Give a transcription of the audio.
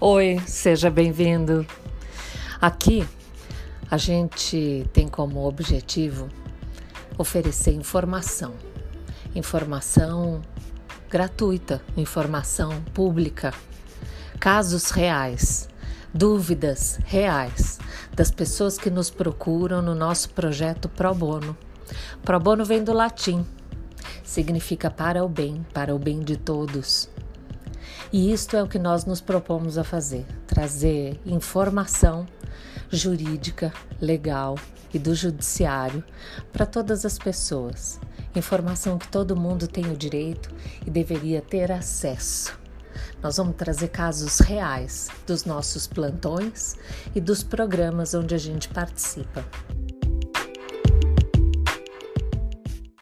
Oi, seja bem-vindo. Aqui a gente tem como objetivo oferecer informação, informação gratuita, informação pública, casos reais, dúvidas reais das pessoas que nos procuram no nosso projeto Pro Bono. Pro Bono vem do latim, significa para o bem, para o bem de todos. E isto é o que nós nos propomos a fazer: trazer informação jurídica, legal e do judiciário para todas as pessoas. Informação que todo mundo tem o direito e deveria ter acesso. Nós vamos trazer casos reais dos nossos plantões e dos programas onde a gente participa.